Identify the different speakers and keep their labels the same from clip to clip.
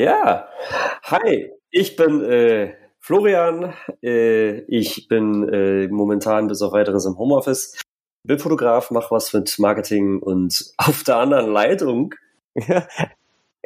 Speaker 1: Ja, hi, ich bin äh, Florian. Äh, ich bin äh, momentan bis auf weiteres im Homeoffice. Bin Fotograf, mache was mit Marketing und auf der anderen Leitung.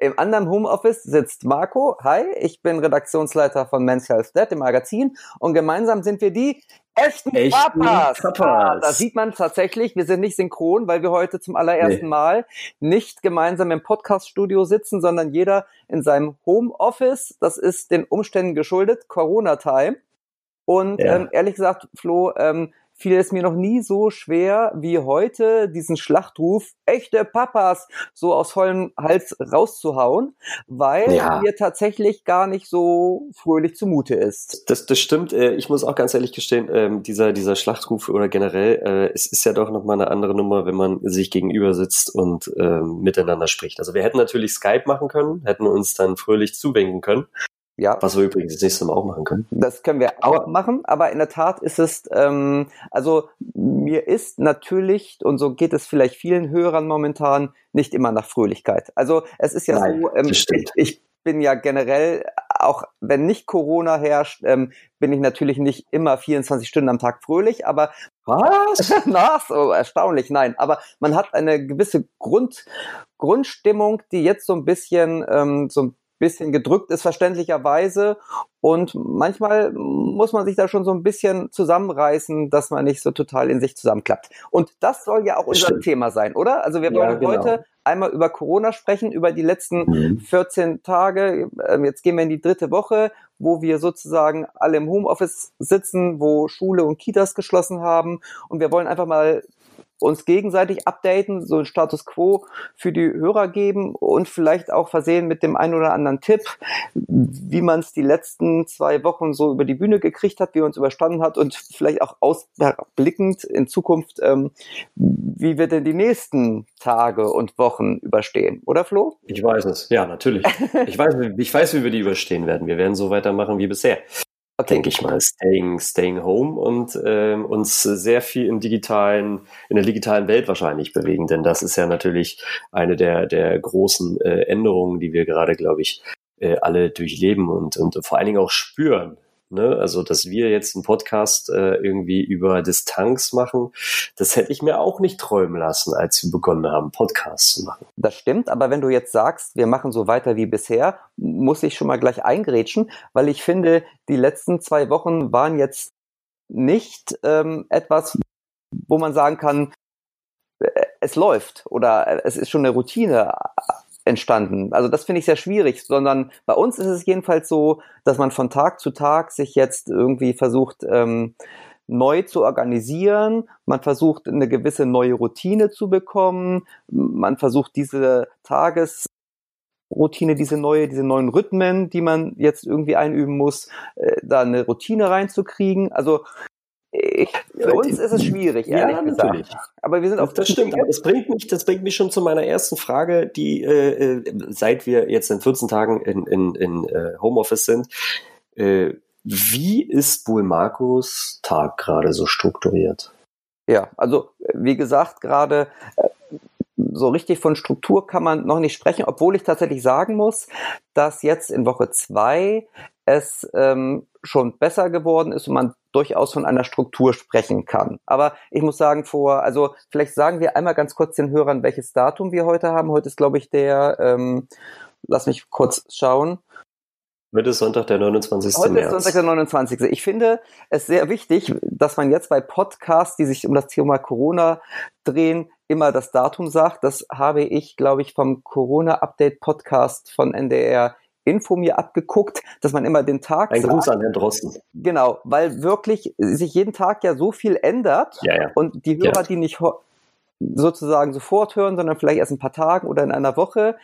Speaker 2: Im anderen Homeoffice sitzt Marco. Hi, ich bin Redaktionsleiter von Men's Health Dead, dem Magazin. Und gemeinsam sind wir die echten, echten Papas. Papas. Da sieht man tatsächlich, wir sind nicht synchron, weil wir heute zum allerersten nee. Mal nicht gemeinsam im Podcaststudio sitzen, sondern jeder in seinem Homeoffice. Das ist den Umständen geschuldet, Corona-Time. Und ja. ähm, ehrlich gesagt, Flo, ähm, fiel es mir noch nie so schwer wie heute, diesen Schlachtruf echte Papas so aus vollem Hals rauszuhauen, weil ja. mir tatsächlich gar nicht so fröhlich zumute ist.
Speaker 1: Das, das stimmt. Äh, ich muss auch ganz ehrlich gestehen, ähm, dieser, dieser Schlachtruf oder generell, äh, es ist ja doch nochmal eine andere Nummer, wenn man sich gegenüber sitzt und ähm, miteinander spricht. Also wir hätten natürlich Skype machen können, hätten uns dann fröhlich zuwinken können. Ja. Was wir übrigens das nächste Mal auch machen können.
Speaker 2: Das können wir auch machen, aber in der Tat ist es, ähm, also mir ist natürlich, und so geht es vielleicht vielen Hörern momentan, nicht immer nach Fröhlichkeit. Also es ist ja Nein, so, ähm, ich, ich bin ja generell, auch wenn nicht Corona herrscht, ähm, bin ich natürlich nicht immer 24 Stunden am Tag fröhlich, aber was? Na, so erstaunlich, nein. Aber man hat eine gewisse Grund, Grundstimmung, die jetzt so ein bisschen, ähm, so ein bisschen gedrückt ist, verständlicherweise. Und manchmal muss man sich da schon so ein bisschen zusammenreißen, dass man nicht so total in sich zusammenklappt. Und das soll ja auch unser Stimmt. Thema sein, oder? Also wir wollen ja, genau. heute einmal über Corona sprechen, über die letzten mhm. 14 Tage. Ähm, jetzt gehen wir in die dritte Woche, wo wir sozusagen alle im Homeoffice sitzen, wo Schule und Kitas geschlossen haben. Und wir wollen einfach mal uns gegenseitig updaten, so ein Status Quo für die Hörer geben und vielleicht auch versehen mit dem einen oder anderen Tipp, wie man es die letzten zwei Wochen so über die Bühne gekriegt hat, wie man es überstanden hat und vielleicht auch ausblickend in Zukunft, ähm, wie wir denn die nächsten Tage und Wochen überstehen, oder Flo?
Speaker 1: Ich weiß es, ja, natürlich. Ich weiß, ich weiß, wie wir die überstehen werden. Wir werden so weitermachen wie bisher okay. denke ich mal, staying, staying home und ähm, uns sehr viel im digitalen, in der digitalen Welt wahrscheinlich bewegen. Denn das ist ja natürlich eine der, der großen äh, Änderungen, die wir gerade, glaube ich, äh, alle durchleben und, und vor allen Dingen auch spüren. Ne? Also, dass wir jetzt einen Podcast äh, irgendwie über Distanz machen, das hätte ich mir auch nicht träumen lassen, als wir begonnen haben, Podcasts zu machen.
Speaker 2: Das stimmt, aber wenn du jetzt sagst, wir machen so weiter wie bisher, muss ich schon mal gleich eingrätschen, weil ich finde, die letzten zwei Wochen waren jetzt nicht ähm, etwas, wo man sagen kann, äh, es läuft oder es ist schon eine Routine entstanden. Also das finde ich sehr schwierig, sondern bei uns ist es jedenfalls so, dass man von Tag zu Tag sich jetzt irgendwie versucht, ähm, neu zu organisieren. Man versucht, eine gewisse neue Routine zu bekommen. Man versucht, diese Tagesroutine, diese neue, diese neuen Rhythmen, die man jetzt irgendwie einüben muss, äh, da eine Routine reinzukriegen. Also ich, für uns ist es schwierig, ehrlich ja, gesagt. Natürlich.
Speaker 1: Aber wir sind auf das stimmt. Aber das bringt mich, das bringt mich schon zu meiner ersten Frage, die äh, äh seit wir jetzt in 14 Tagen in, in, in äh, Homeoffice sind, äh, wie ist wohl Markus Tag gerade so strukturiert?
Speaker 2: Ja, also wie gesagt, gerade äh, so richtig von Struktur kann man noch nicht sprechen, obwohl ich tatsächlich sagen muss, dass jetzt in Woche zwei es ähm, schon besser geworden ist und man durchaus von einer Struktur sprechen kann. Aber ich muss sagen, vor, also vielleicht sagen wir einmal ganz kurz den Hörern, welches Datum wir heute haben. Heute ist, glaube ich, der, ähm, lass mich kurz schauen.
Speaker 1: Heute ist Sonntag, der 29.
Speaker 2: Heute
Speaker 1: März.
Speaker 2: ist Sonntag, der 29. Ich finde es sehr wichtig, dass man jetzt bei Podcasts, die sich um das Thema Corona drehen, immer das Datum sagt. Das habe ich, glaube ich, vom Corona-Update-Podcast von NDR Info mir abgeguckt, dass man immer den Tag.
Speaker 1: Ein sagt. Gruß an Herrn Drosten.
Speaker 2: Genau, weil wirklich sich jeden Tag ja so viel ändert
Speaker 1: ja, ja.
Speaker 2: und die Hörer, ja. die nicht sozusagen sofort hören, sondern vielleicht erst ein paar Tagen oder in einer Woche,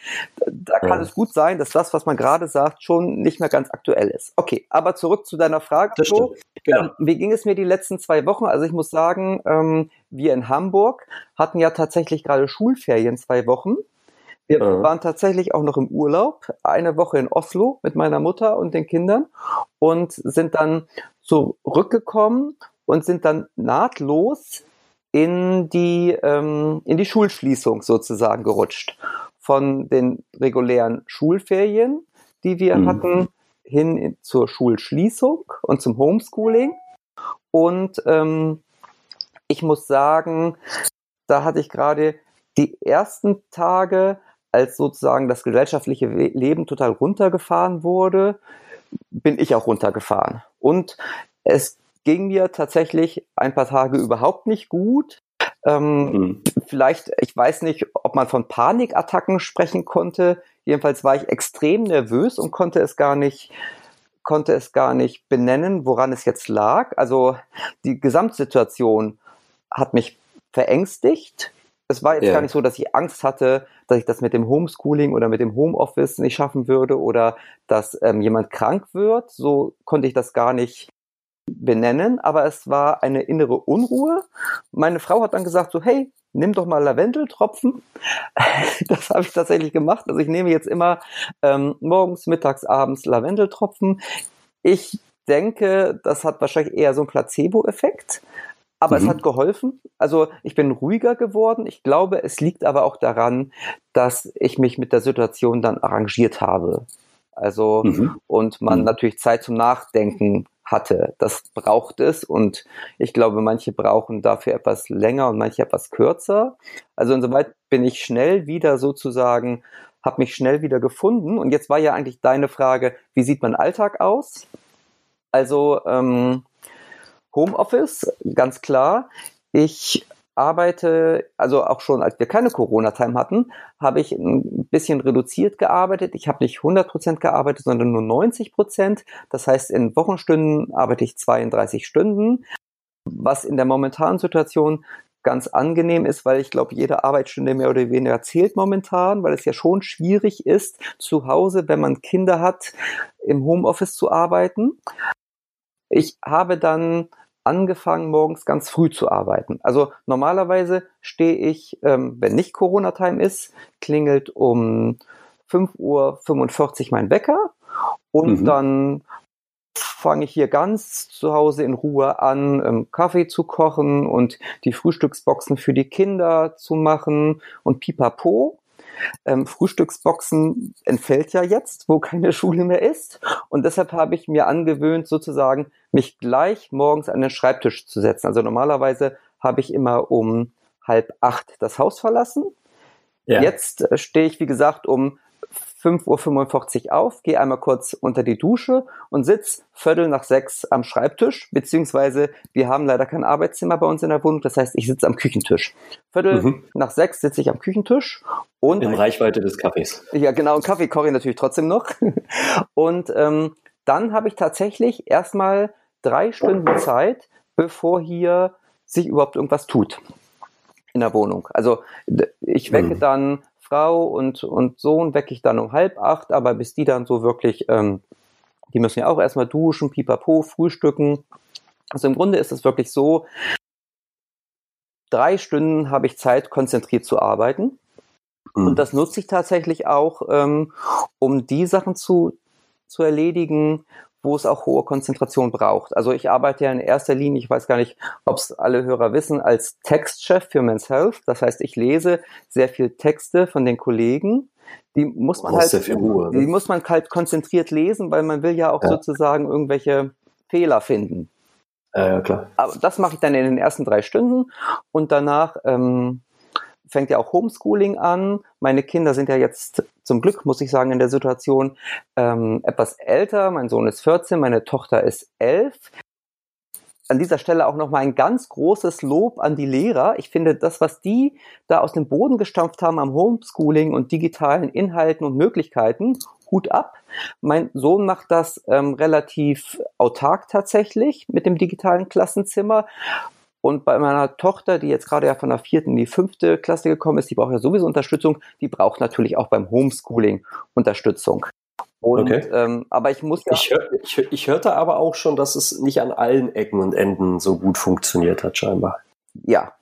Speaker 2: da kann ja. es gut sein, dass das, was man gerade sagt, schon nicht mehr ganz aktuell ist. Okay, aber zurück zu deiner Frage. Das. Genau. Ähm, wie ging es mir die letzten zwei Wochen? Also ich muss sagen, ähm, wir in Hamburg hatten ja tatsächlich gerade Schulferien zwei Wochen. Wir ja. waren tatsächlich auch noch im Urlaub, eine Woche in Oslo mit meiner Mutter und den Kindern und sind dann zurückgekommen und sind dann nahtlos in die, ähm, in die Schulschließung sozusagen gerutscht. Von den regulären Schulferien die wir mhm. hatten, hin zur Schulschließung und zum Homeschooling. Und ähm, ich muss sagen, da hatte ich gerade die ersten Tage, als sozusagen das gesellschaftliche Leben total runtergefahren wurde, bin ich auch runtergefahren. Und es ging mir tatsächlich ein paar Tage überhaupt nicht gut. Ähm, mhm. Vielleicht, ich weiß nicht, ob man von Panikattacken sprechen konnte. Jedenfalls war ich extrem nervös und konnte es gar nicht konnte es gar nicht benennen, woran es jetzt lag. Also die Gesamtsituation hat mich verängstigt. Es war jetzt ja. gar nicht so, dass ich Angst hatte, dass ich das mit dem Homeschooling oder mit dem Homeoffice nicht schaffen würde oder dass ähm, jemand krank wird. So konnte ich das gar nicht benennen, aber es war eine innere Unruhe. Meine Frau hat dann gesagt so, hey, nimm doch mal Lavendeltropfen. Das habe ich tatsächlich gemacht. Also ich nehme jetzt immer ähm, morgens, mittags, abends Lavendeltropfen. Ich denke, das hat wahrscheinlich eher so einen Placebo-Effekt. Aber mhm. es hat geholfen. Also ich bin ruhiger geworden. Ich glaube, es liegt aber auch daran, dass ich mich mit der Situation dann arrangiert habe. Also mhm. und man mhm. natürlich Zeit zum Nachdenken hatte. Das braucht es und ich glaube, manche brauchen dafür etwas länger und manche etwas kürzer. Also insoweit bin ich schnell wieder sozusagen, habe mich schnell wieder gefunden. Und jetzt war ja eigentlich deine Frage, wie sieht mein Alltag aus? Also ähm, Homeoffice, ganz klar. Ich arbeite, also auch schon als wir keine Corona-Time hatten, habe ich ein bisschen reduziert gearbeitet. Ich habe nicht 100 Prozent gearbeitet, sondern nur 90 Prozent. Das heißt, in Wochenstunden arbeite ich 32 Stunden, was in der momentanen Situation ganz angenehm ist, weil ich glaube, jede Arbeitsstunde mehr oder weniger zählt momentan, weil es ja schon schwierig ist, zu Hause, wenn man Kinder hat, im Homeoffice zu arbeiten. Ich habe dann angefangen, morgens ganz früh zu arbeiten. Also normalerweise stehe ich, ähm, wenn nicht Corona-Time ist, klingelt um 5.45 Uhr mein Wecker und mhm. dann fange ich hier ganz zu Hause in Ruhe an, ähm, Kaffee zu kochen und die Frühstücksboxen für die Kinder zu machen und pipapo. Ähm, Frühstücksboxen entfällt ja jetzt, wo keine Schule mehr ist. Und deshalb habe ich mir angewöhnt, sozusagen mich gleich morgens an den Schreibtisch zu setzen. Also normalerweise habe ich immer um halb acht das Haus verlassen. Ja. Jetzt äh, stehe ich, wie gesagt, um 5.45 Uhr auf, gehe einmal kurz unter die Dusche und sitz Viertel nach sechs am Schreibtisch, beziehungsweise wir haben leider kein Arbeitszimmer bei uns in der Wohnung, das heißt, ich sitze am Küchentisch. Viertel mhm. nach sechs sitze ich am Küchentisch und...
Speaker 1: In Reichweite des Kaffees.
Speaker 2: Ja, genau, Kaffee koche ich natürlich trotzdem noch. Und ähm, dann habe ich tatsächlich erstmal drei Stunden Zeit, bevor hier sich überhaupt irgendwas tut in der Wohnung. Also ich wecke mhm. dann Frau und, und Sohn wecke ich dann um halb acht, aber bis die dann so wirklich, ähm, die müssen ja auch erstmal duschen, pipapo, frühstücken. Also im Grunde ist es wirklich so, drei Stunden habe ich Zeit, konzentriert zu arbeiten. Mhm. Und das nutze ich tatsächlich auch, ähm, um die Sachen zu, zu erledigen, wo es auch hohe Konzentration braucht. Also ich arbeite ja in erster Linie, ich weiß gar nicht, ob es alle Hörer wissen, als Textchef für Men's Health. Das heißt, ich lese sehr viel Texte von den Kollegen. Die muss man halt, Ruhe, ne? die muss man halt konzentriert lesen, weil man will ja auch ja. sozusagen irgendwelche Fehler finden.
Speaker 1: Ja, klar.
Speaker 2: Aber das mache ich dann in den ersten drei Stunden und danach ähm, fängt ja auch Homeschooling an. Meine Kinder sind ja jetzt zum Glück, muss ich sagen, in der Situation ähm, etwas älter. Mein Sohn ist 14, meine Tochter ist 11. An dieser Stelle auch nochmal ein ganz großes Lob an die Lehrer. Ich finde, das, was die da aus dem Boden gestampft haben am Homeschooling und digitalen Inhalten und Möglichkeiten, Hut ab. Mein Sohn macht das ähm, relativ autark tatsächlich mit dem digitalen Klassenzimmer und bei meiner Tochter, die jetzt gerade ja von der vierten in die fünfte Klasse gekommen ist, die braucht ja sowieso Unterstützung, die braucht natürlich auch beim Homeschooling Unterstützung. Und, okay. ähm, aber ich muss
Speaker 1: ja. Ich, hör, ich, ich, hörte aber auch schon, dass es nicht an allen Ecken und Enden so gut funktioniert hat, scheinbar.
Speaker 2: Ja,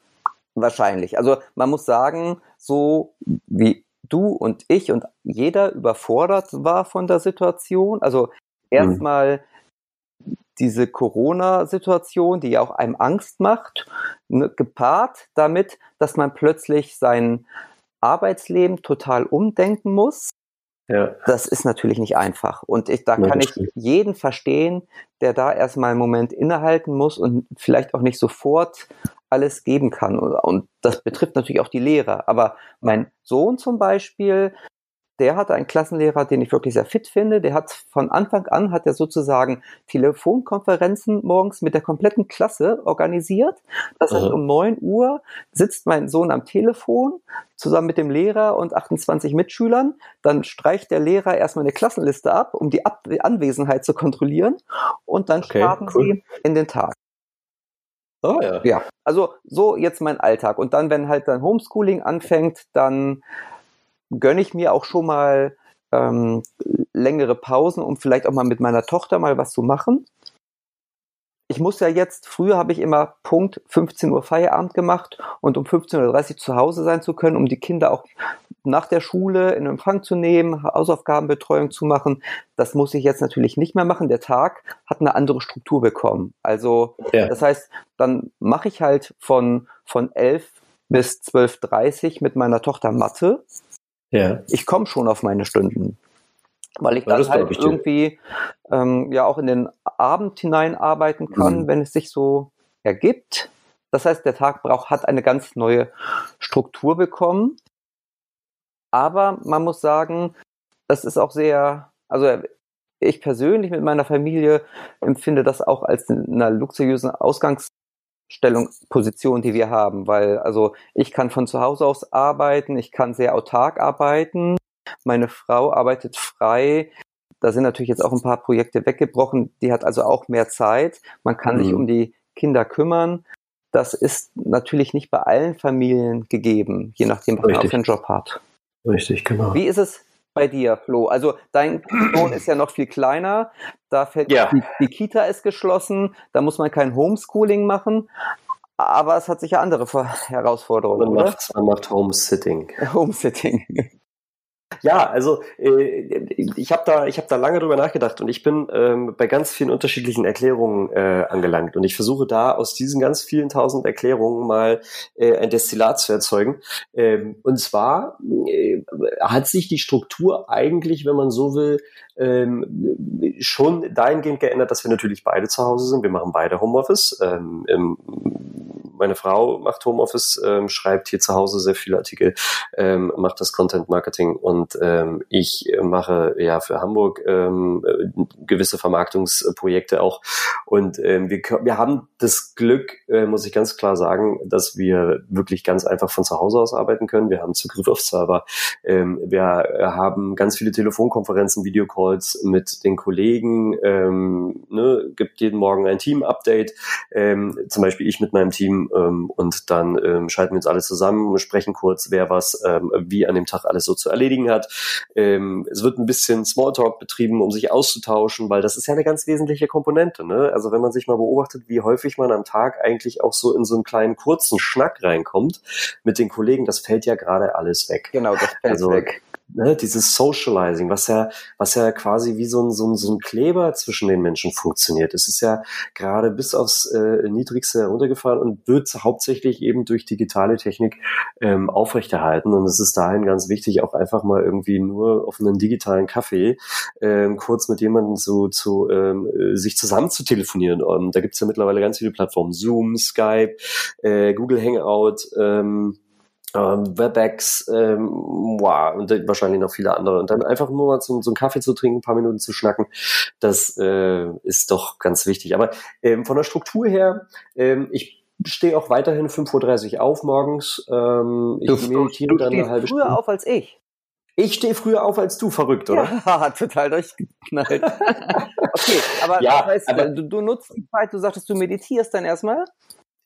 Speaker 2: wahrscheinlich. Also man muss sagen, so wie du und ich und jeder überfordert war von der Situation. Also hm. erstmal diese Corona-Situation, die ja auch einem Angst macht, ne, gepaart damit, dass man plötzlich sein Arbeitsleben total umdenken muss. Ja. Das ist natürlich nicht einfach. Und ich, da ja, kann ich stimmt. jeden verstehen, der da erstmal einen Moment innehalten muss und vielleicht auch nicht sofort alles geben kann. Und das betrifft natürlich auch die Lehrer. Aber mein Sohn zum Beispiel, der hatte einen Klassenlehrer, den ich wirklich sehr fit finde. Der hat von Anfang an, hat er sozusagen Telefonkonferenzen morgens mit der kompletten Klasse organisiert. Das heißt, um neun Uhr sitzt mein Sohn am Telefon zusammen mit dem Lehrer und 28 Mitschülern. Dann streicht der Lehrer erstmal eine Klassenliste ab, um die ab Anwesenheit zu kontrollieren. Und dann okay, starten cool. sie in den Tag. Oh ja. Ja, also so jetzt mein Alltag. Und dann, wenn halt dann Homeschooling anfängt, dann gönne ich mir auch schon mal ähm, längere Pausen, um vielleicht auch mal mit meiner Tochter mal was zu machen. Ich muss ja jetzt, früher habe ich immer Punkt 15 Uhr Feierabend gemacht und um 15.30 Uhr zu Hause sein zu können, um die Kinder auch nach der Schule in Empfang zu nehmen, Hausaufgabenbetreuung zu machen. Das muss ich jetzt natürlich nicht mehr machen. Der Tag hat eine andere Struktur bekommen. Also ja. das heißt, dann mache ich halt von, von 11 bis 12.30 mit meiner Tochter Mathe ja. Ich komme schon auf meine Stunden. Weil ich dann halt ich irgendwie ähm, ja auch in den Abend hinein arbeiten kann, mhm. wenn es sich so ergibt. Das heißt, der Tag braucht, hat eine ganz neue Struktur bekommen. Aber man muss sagen, das ist auch sehr, also ich persönlich mit meiner Familie empfinde das auch als eine luxuriöse Ausgangs Stellung, Position, die wir haben, weil also ich kann von zu Hause aus arbeiten, ich kann sehr autark arbeiten, meine Frau arbeitet frei. Da sind natürlich jetzt auch ein paar Projekte weggebrochen, die hat also auch mehr Zeit. Man kann mhm. sich um die Kinder kümmern. Das ist natürlich nicht bei allen Familien gegeben, je nachdem, was man auch einen Job hat.
Speaker 1: Richtig, genau.
Speaker 2: Wie ist es bei dir, Flo? Also dein Sohn ist ja noch viel kleiner. Da fällt ja. die, die, Kita ist geschlossen. Da muss man kein Homeschooling machen. Aber es hat sicher andere Herausforderungen.
Speaker 1: Man macht, man macht Homesitting.
Speaker 2: Homesitting.
Speaker 1: Ja, also äh, ich habe da, ich da lange drüber nachgedacht und ich bin ähm, bei ganz vielen unterschiedlichen Erklärungen äh, angelangt und ich versuche da aus diesen ganz vielen tausend Erklärungen mal äh, ein Destillat zu erzeugen. Ähm, und zwar äh, hat sich die Struktur eigentlich, wenn man so will, ähm, schon dahingehend geändert, dass wir natürlich beide zu Hause sind. Wir machen beide Homeoffice. Ähm, meine Frau macht Homeoffice, ähm, schreibt hier zu Hause sehr viele Artikel, ähm, macht das Content Marketing und ähm, ich mache ja für Hamburg ähm, gewisse Vermarktungsprojekte auch. Und ähm, wir, wir haben das Glück, äh, muss ich ganz klar sagen, dass wir wirklich ganz einfach von zu Hause aus arbeiten können. Wir haben Zugriff auf Server. Ähm, wir haben ganz viele Telefonkonferenzen, Videocalls mit den Kollegen. Ähm, ne, gibt jeden Morgen ein Team-Update. Ähm, zum Beispiel ich mit meinem Team ähm, und dann ähm, schalten wir uns alle zusammen, sprechen kurz, wer was ähm, wie an dem Tag alles so zu erledigen hat. Ähm, es wird ein bisschen Smalltalk betrieben, um sich auszutauschen, weil das ist ja eine ganz wesentliche Komponente. Ne? Also wenn man sich mal beobachtet, wie häufig man am Tag eigentlich auch so in so einen kleinen kurzen Schnack reinkommt mit den Kollegen, das fällt ja gerade alles weg.
Speaker 2: Genau, das fällt also, weg
Speaker 1: ne, dieses Socializing, was ja, was ja quasi wie so ein, so ein, so ein Kleber zwischen den Menschen funktioniert. Es ist ja gerade bis aufs äh, Niedrigste heruntergefahren und wird hauptsächlich eben durch digitale Technik ähm, aufrechterhalten. Und es ist dahin ganz wichtig, auch einfach mal irgendwie nur auf einen digitalen Kaffee ähm, kurz mit jemandem zu, zu ähm, sich zusammen zu telefonieren. Und da gibt's ja mittlerweile ganz viele Plattformen, Zoom, Skype, äh, Google Hangout, ähm, ähm, WebEx, ähm, wow, und wahrscheinlich noch viele andere. Und dann einfach nur mal so, so einen Kaffee zu trinken, ein paar Minuten zu schnacken, das äh, ist doch ganz wichtig. Aber ähm, von der Struktur her, ähm, ich stehe auch weiterhin 5.30 Uhr auf morgens. Ähm, ich
Speaker 2: du, meditiere du dann eine halbe früher Stunde. auf als ich.
Speaker 1: Ich stehe früher auf als du, verrückt, oder?
Speaker 2: Ja, total durchgeknallt. okay, aber ja, das heißt, aber, du, du nutzt die Zeit, du sagtest, du meditierst dann erstmal?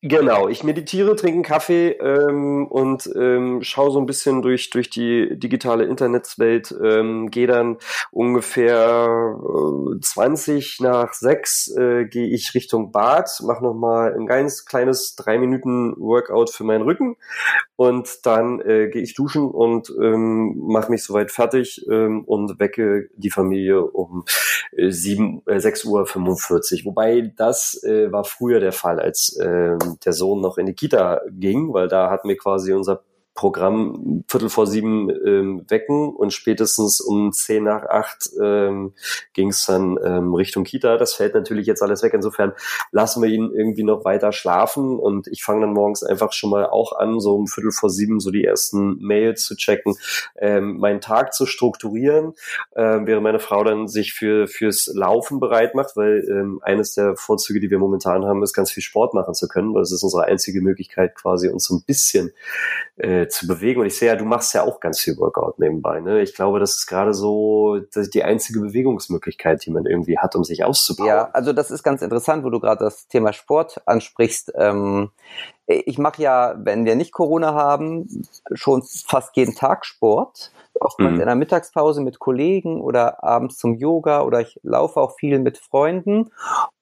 Speaker 1: Genau, ich meditiere, trinke einen Kaffee ähm, und ähm, schaue so ein bisschen durch durch die digitale Internetswelt, ähm, gehe dann ungefähr äh, 20 nach 6 äh, gehe ich Richtung Bad, mache nochmal ein ganz kleines drei Minuten Workout für meinen Rücken und dann äh, gehe ich duschen und ähm, mache mich soweit fertig ähm, und wecke die Familie um äh, 7, äh, 6 Uhr 45. Wobei das äh, war früher der Fall, als äh, der Sohn noch in die Kita ging, weil da hatten wir quasi unser Programm Viertel vor sieben ähm, wecken und spätestens um zehn nach acht ähm, ging es dann ähm, Richtung Kita. Das fällt natürlich jetzt alles weg. Insofern lassen wir ihn irgendwie noch weiter schlafen und ich fange dann morgens einfach schon mal auch an, so um Viertel vor sieben so die ersten Mails zu checken, ähm, meinen Tag zu strukturieren, äh, während meine Frau dann sich für fürs Laufen bereit macht, weil ähm, eines der Vorzüge, die wir momentan haben, ist ganz viel Sport machen zu können, weil es ist unsere einzige Möglichkeit, quasi uns so ein bisschen äh, zu bewegen. Und ich sehe ja, du machst ja auch ganz viel Workout nebenbei. Ne? Ich glaube, das ist gerade so das die einzige Bewegungsmöglichkeit, die man irgendwie hat, um sich auszubauen.
Speaker 2: Ja, also das ist ganz interessant, wo du gerade das Thema Sport ansprichst. Ähm, ich mache ja, wenn wir nicht Corona haben, schon fast jeden Tag Sport oftmals mhm. in der Mittagspause mit Kollegen oder abends zum Yoga oder ich laufe auch viel mit Freunden.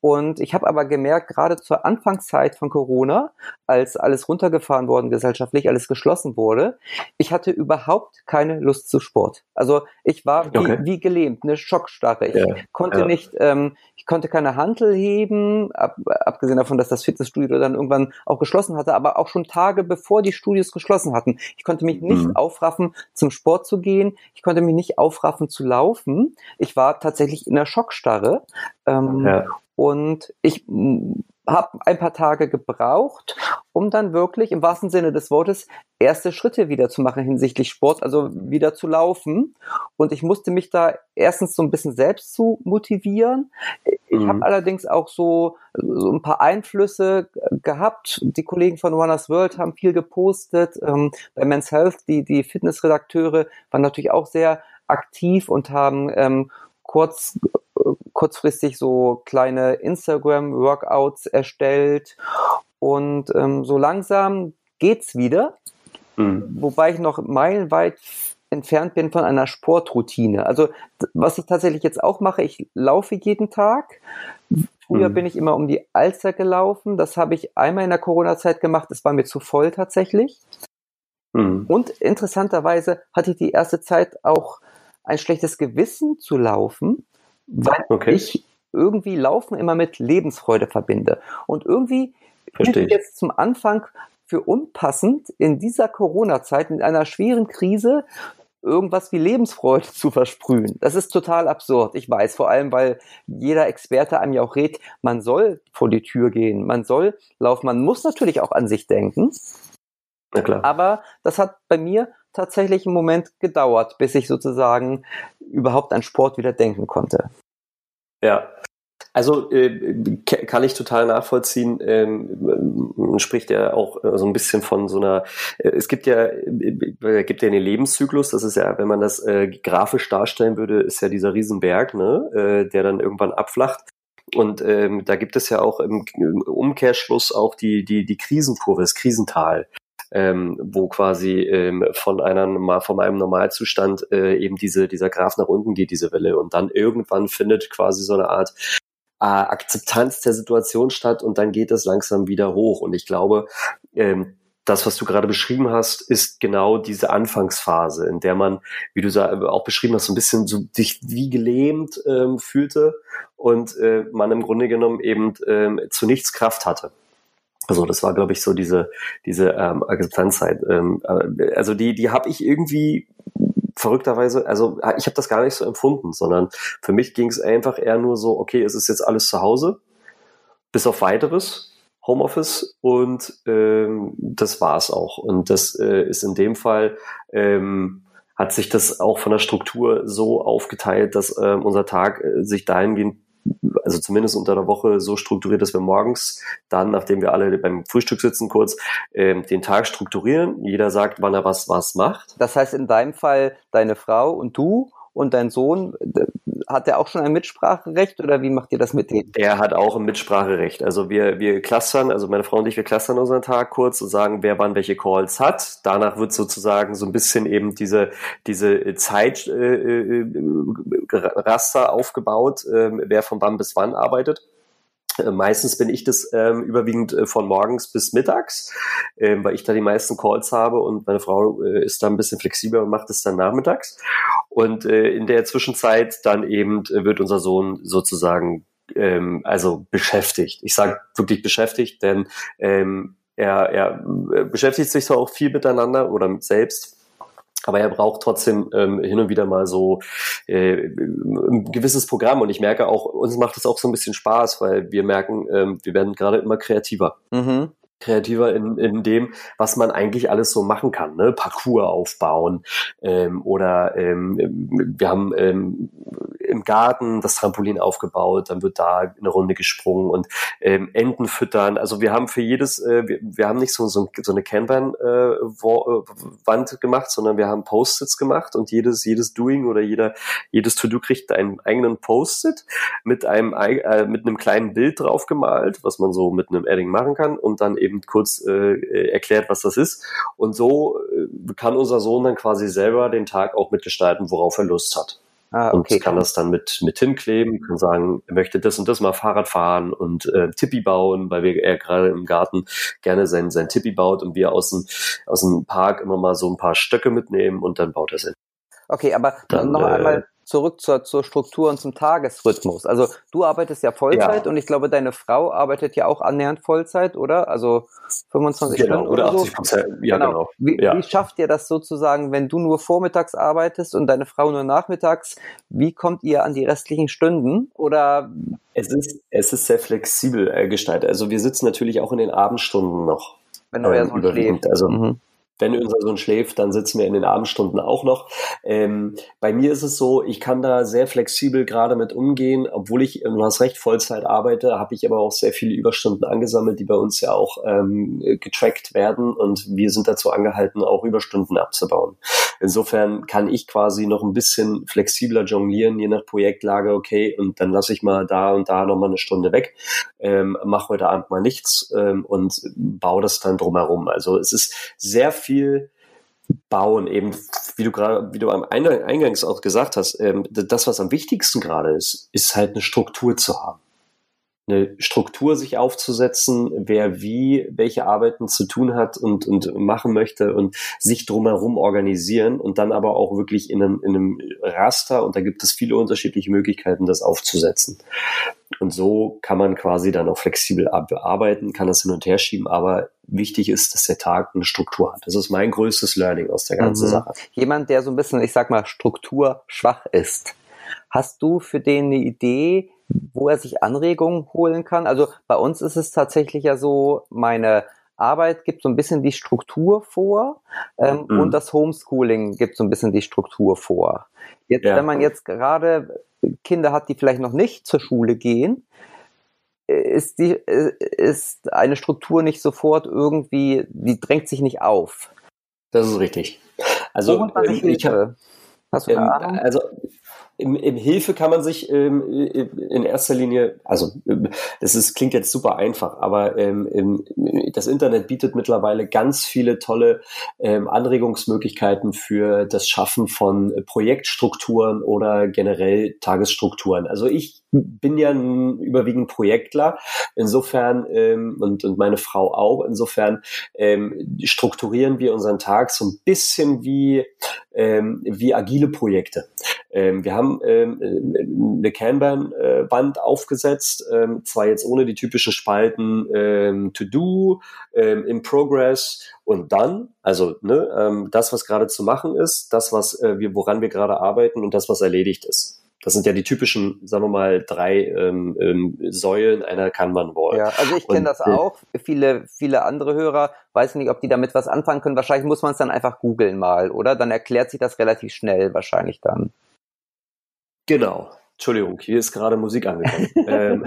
Speaker 2: Und ich habe aber gemerkt, gerade zur Anfangszeit von Corona, als alles runtergefahren worden gesellschaftlich, alles geschlossen wurde, ich hatte überhaupt keine Lust zu Sport. Also ich war wie, okay. wie gelähmt, eine Schockstarre. Ich ja. konnte ja. nicht, ähm, ich konnte keine Hantel heben, ab, abgesehen davon, dass das Fitnessstudio dann irgendwann auch geschlossen hatte, aber auch schon Tage bevor die Studios geschlossen hatten. Ich konnte mich nicht mhm. aufraffen, zum Sport zu gehen. Ich konnte mich nicht aufraffen zu laufen. Ich war tatsächlich in der Schockstarre. Ähm, ja. Und ich habe ein paar Tage gebraucht, um dann wirklich im wahrsten Sinne des Wortes erste Schritte wieder zu machen hinsichtlich Sport, also wieder zu laufen. Und ich musste mich da erstens so ein bisschen selbst zu motivieren. Ich mhm. habe allerdings auch so, so ein paar Einflüsse gehabt. Die Kollegen von Runners World haben viel gepostet. Ähm, bei Men's Health, die, die Fitnessredakteure waren natürlich auch sehr aktiv und haben ähm, kurz kurzfristig so kleine Instagram-Workouts erstellt und ähm, so langsam geht's wieder, mhm. wobei ich noch meilenweit entfernt bin von einer Sportroutine. Also was ich tatsächlich jetzt auch mache, ich laufe jeden Tag. Früher mhm. bin ich immer um die Alster gelaufen. Das habe ich einmal in der Corona-Zeit gemacht. Das war mir zu voll tatsächlich. Mhm. Und interessanterweise hatte ich die erste Zeit auch ein schlechtes Gewissen zu laufen, weil okay. ich irgendwie Laufen immer mit Lebensfreude verbinde. Und irgendwie finde ich jetzt zum Anfang für unpassend, in dieser Corona-Zeit, in einer schweren Krise, irgendwas wie Lebensfreude zu versprühen. Das ist total absurd. Ich weiß, vor allem, weil jeder Experte einem ja auch rät, man soll vor die Tür gehen, man soll laufen, man muss natürlich auch an sich denken. Na klar. Aber das hat bei mir tatsächlich einen Moment gedauert, bis ich sozusagen überhaupt an Sport wieder denken konnte.
Speaker 1: Ja. Also äh, kann ich total nachvollziehen. Ähm, spricht ja auch äh, so ein bisschen von so einer. Äh, es gibt ja, äh, gibt ja den Lebenszyklus. Das ist ja, wenn man das äh, grafisch darstellen würde, ist ja dieser Riesenberg, ne, äh, der dann irgendwann abflacht. Und ähm, da gibt es ja auch im, im Umkehrschluss auch die die die Krisenkurve, das Krisental ähm, wo quasi ähm, von einer von einem Normalzustand äh, eben diese dieser Graph nach unten geht, diese Welle und dann irgendwann findet quasi so eine Art äh, Akzeptanz der Situation statt und dann geht es langsam wieder hoch und ich glaube ähm, das, was du gerade beschrieben hast, ist genau diese Anfangsphase, in der man, wie du auch beschrieben hast, so ein bisschen so sich wie gelähmt ähm, fühlte und äh, man im Grunde genommen eben ähm, zu nichts Kraft hatte. Also das war, glaube ich, so diese diese ähm, Akzeptanzzeit. Ähm, äh, also die die habe ich irgendwie verrückterweise, also ich habe das gar nicht so empfunden, sondern für mich ging es einfach eher nur so, okay, es ist jetzt alles zu Hause, bis auf weiteres. Homeoffice und ähm, das war's auch. Und das äh, ist in dem Fall ähm, hat sich das auch von der Struktur so aufgeteilt, dass ähm, unser Tag äh, sich dahingehend also zumindest unter der Woche so strukturiert, dass wir morgens dann, nachdem wir alle beim Frühstück sitzen, kurz ähm, den Tag strukturieren. Jeder sagt, wann er was was macht.
Speaker 2: Das heißt in deinem Fall deine Frau und du und dein Sohn, hat der auch schon ein Mitspracherecht oder wie macht ihr das mit dem?
Speaker 1: Der hat auch ein Mitspracherecht. Also wir, wir clustern, also meine Frau und ich, wir clustern unseren Tag kurz und sagen, wer wann welche Calls hat. Danach wird sozusagen so ein bisschen eben diese, diese Zeitraster äh, äh, aufgebaut, äh, wer von wann bis wann arbeitet. Äh, meistens bin ich das ähm, überwiegend äh, von morgens bis mittags, ähm, weil ich da die meisten Calls habe und meine Frau äh, ist da ein bisschen flexibler und macht es dann nachmittags. Und äh, in der Zwischenzeit dann eben äh, wird unser Sohn sozusagen ähm, also beschäftigt. Ich sage wirklich beschäftigt, denn ähm, er, er äh, beschäftigt sich zwar auch viel miteinander oder mit selbst, aber er braucht trotzdem ähm, hin und wieder mal so äh, ein gewisses Programm. Und ich merke auch, uns macht es auch so ein bisschen Spaß, weil wir merken, ähm, wir werden gerade immer kreativer. Mhm kreativer in, in dem, was man eigentlich alles so machen kann. Ne? Parcours aufbauen ähm, oder ähm, wir haben ähm, im Garten das Trampolin aufgebaut, dann wird da eine Runde gesprungen und ähm, Enten füttern. Also wir haben für jedes, äh, wir, wir haben nicht so, so, so eine Kanban-Wand äh, gemacht, sondern wir haben Post-its gemacht und jedes, jedes Doing oder jeder, jedes To-Do kriegt einen eigenen Post-it mit einem, äh, mit einem kleinen Bild drauf gemalt, was man so mit einem Edding machen kann und dann eben eben kurz äh, erklärt, was das ist. Und so äh, kann unser Sohn dann quasi selber den Tag auch mitgestalten, worauf er Lust hat. Ah, okay. Und kann das dann mit, mit hinkleben, kann sagen, er möchte das und das mal Fahrrad fahren und äh, Tippi bauen, weil wir, er gerade im Garten gerne sein, sein Tippi baut und wir aus dem, aus dem Park immer mal so ein paar Stöcke mitnehmen und dann baut er es
Speaker 2: Okay, aber dann, noch äh, einmal zurück zur, zur Struktur und zum Tagesrhythmus. Also du arbeitest ja Vollzeit ja. und ich glaube, deine Frau arbeitet ja auch annähernd Vollzeit, oder? Also 25 genau, Stunden oder, oder 80 Prozent. So. Ja, genau. genau. Wie, ja. wie schafft ihr das sozusagen, wenn du nur vormittags arbeitest und deine Frau nur nachmittags? Wie kommt ihr an die restlichen Stunden? Oder
Speaker 1: es ist, es ist sehr flexibel äh, gestaltet. Also wir sitzen natürlich auch in den Abendstunden noch.
Speaker 2: Wenn euer Sohn schläft.
Speaker 1: Also mhm wenn unser Sohn schläft, dann sitzen wir in den Abendstunden auch noch. Ähm, bei mir ist es so, ich kann da sehr flexibel gerade mit umgehen, obwohl ich, du hast recht, Vollzeit arbeite, habe ich aber auch sehr viele Überstunden angesammelt, die bei uns ja auch ähm, getrackt werden und wir sind dazu angehalten, auch Überstunden abzubauen. Insofern kann ich quasi noch ein bisschen flexibler jonglieren, je nach Projektlage, okay, und dann lasse ich mal da und da nochmal eine Stunde weg, ähm, mache heute Abend mal nichts ähm, und baue das dann drumherum. Also es ist sehr viel viel bauen, eben wie du gerade, wie du am Eingangs auch gesagt hast, ähm, das, was am wichtigsten gerade ist, ist halt eine Struktur zu haben. Eine Struktur sich aufzusetzen, wer wie welche Arbeiten zu tun hat und, und machen möchte und sich drumherum organisieren und dann aber auch wirklich in einem, in einem Raster und da gibt es viele unterschiedliche Möglichkeiten, das aufzusetzen. Und so kann man quasi dann auch flexibel arbeiten, kann das hin und her schieben, aber wichtig ist, dass der Tag eine Struktur hat. Das ist mein größtes Learning aus der ganzen mhm. Sache.
Speaker 2: Jemand, der so ein bisschen, ich sag mal, strukturschwach ist. Hast du für den eine Idee, wo er sich Anregungen holen kann? Also bei uns ist es tatsächlich ja so, meine Arbeit gibt so ein bisschen die Struktur vor ähm, mhm. und das Homeschooling gibt so ein bisschen die Struktur vor. Jetzt, ja. wenn man jetzt gerade Kinder hat, die vielleicht noch nicht zur Schule gehen, ist die ist eine Struktur nicht sofort irgendwie, die drängt sich nicht auf.
Speaker 1: Das ist richtig. Also ähm, ich habe Hast du eine ähm, Ahnung? Also im, im Hilfe kann man sich ähm, in erster Linie, also das ist, klingt jetzt super einfach, aber ähm, das Internet bietet mittlerweile ganz viele tolle ähm, Anregungsmöglichkeiten für das Schaffen von Projektstrukturen oder generell Tagesstrukturen. Also ich bin ja ein überwiegend Projektler, insofern ähm, und, und meine Frau auch, insofern ähm, strukturieren wir unseren Tag so ein bisschen wie, ähm, wie agile Projekte. Ähm, wir haben ähm, eine Kanban-Wand äh, aufgesetzt, ähm, zwar jetzt ohne die typischen Spalten ähm, To Do, ähm, in Progress und dann, also ne, ähm, das, was gerade zu machen ist, das, was äh, wir, woran wir gerade arbeiten und das, was erledigt ist. Das sind ja die typischen, sagen wir mal, drei ähm, ähm, Säulen einer Kanban-Wall.
Speaker 2: Ja, also ich kenne das auch. Viele, viele andere Hörer weiß nicht, ob die damit was anfangen können. Wahrscheinlich muss man es dann einfach googeln mal, oder? Dann erklärt sich das relativ schnell wahrscheinlich dann.
Speaker 1: Genau. Entschuldigung, hier ist gerade Musik angekommen. ähm,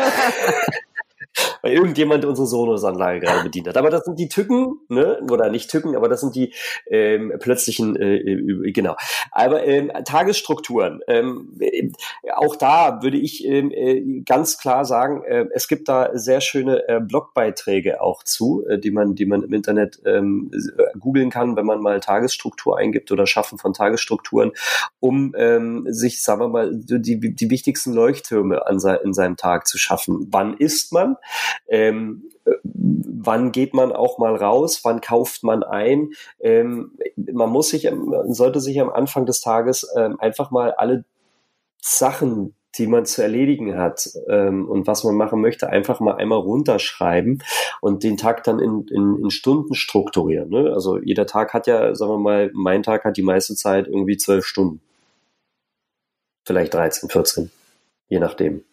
Speaker 1: weil irgendjemand unsere Sonos-Anlage gerade bedient hat. Aber das sind die Tücken, ne? oder nicht Tücken, aber das sind die ähm, plötzlichen, äh, äh genau. Aber ähm, Tagesstrukturen, ähm, äh, auch da würde ich ähm, äh, ganz klar sagen, äh, es gibt da sehr schöne äh, Blogbeiträge auch zu, äh, die man, die man im Internet ähm, googeln kann, wenn man mal Tagesstruktur eingibt oder Schaffen von Tagesstrukturen, um ähm, sich, sagen wir mal, die, die wichtigsten Leuchttürme an in seinem Tag zu schaffen. Wann isst man? Ähm, wann geht man auch mal raus? Wann kauft man ein? Ähm, man muss sich, sollte sich am Anfang des Tages ähm, einfach mal alle Sachen, die man zu erledigen hat ähm, und was man machen möchte, einfach mal einmal runterschreiben und den Tag dann in, in, in Stunden strukturieren. Ne? Also jeder Tag hat ja, sagen wir mal, mein Tag hat die meiste Zeit irgendwie zwölf Stunden. Vielleicht 13, 14, je nachdem.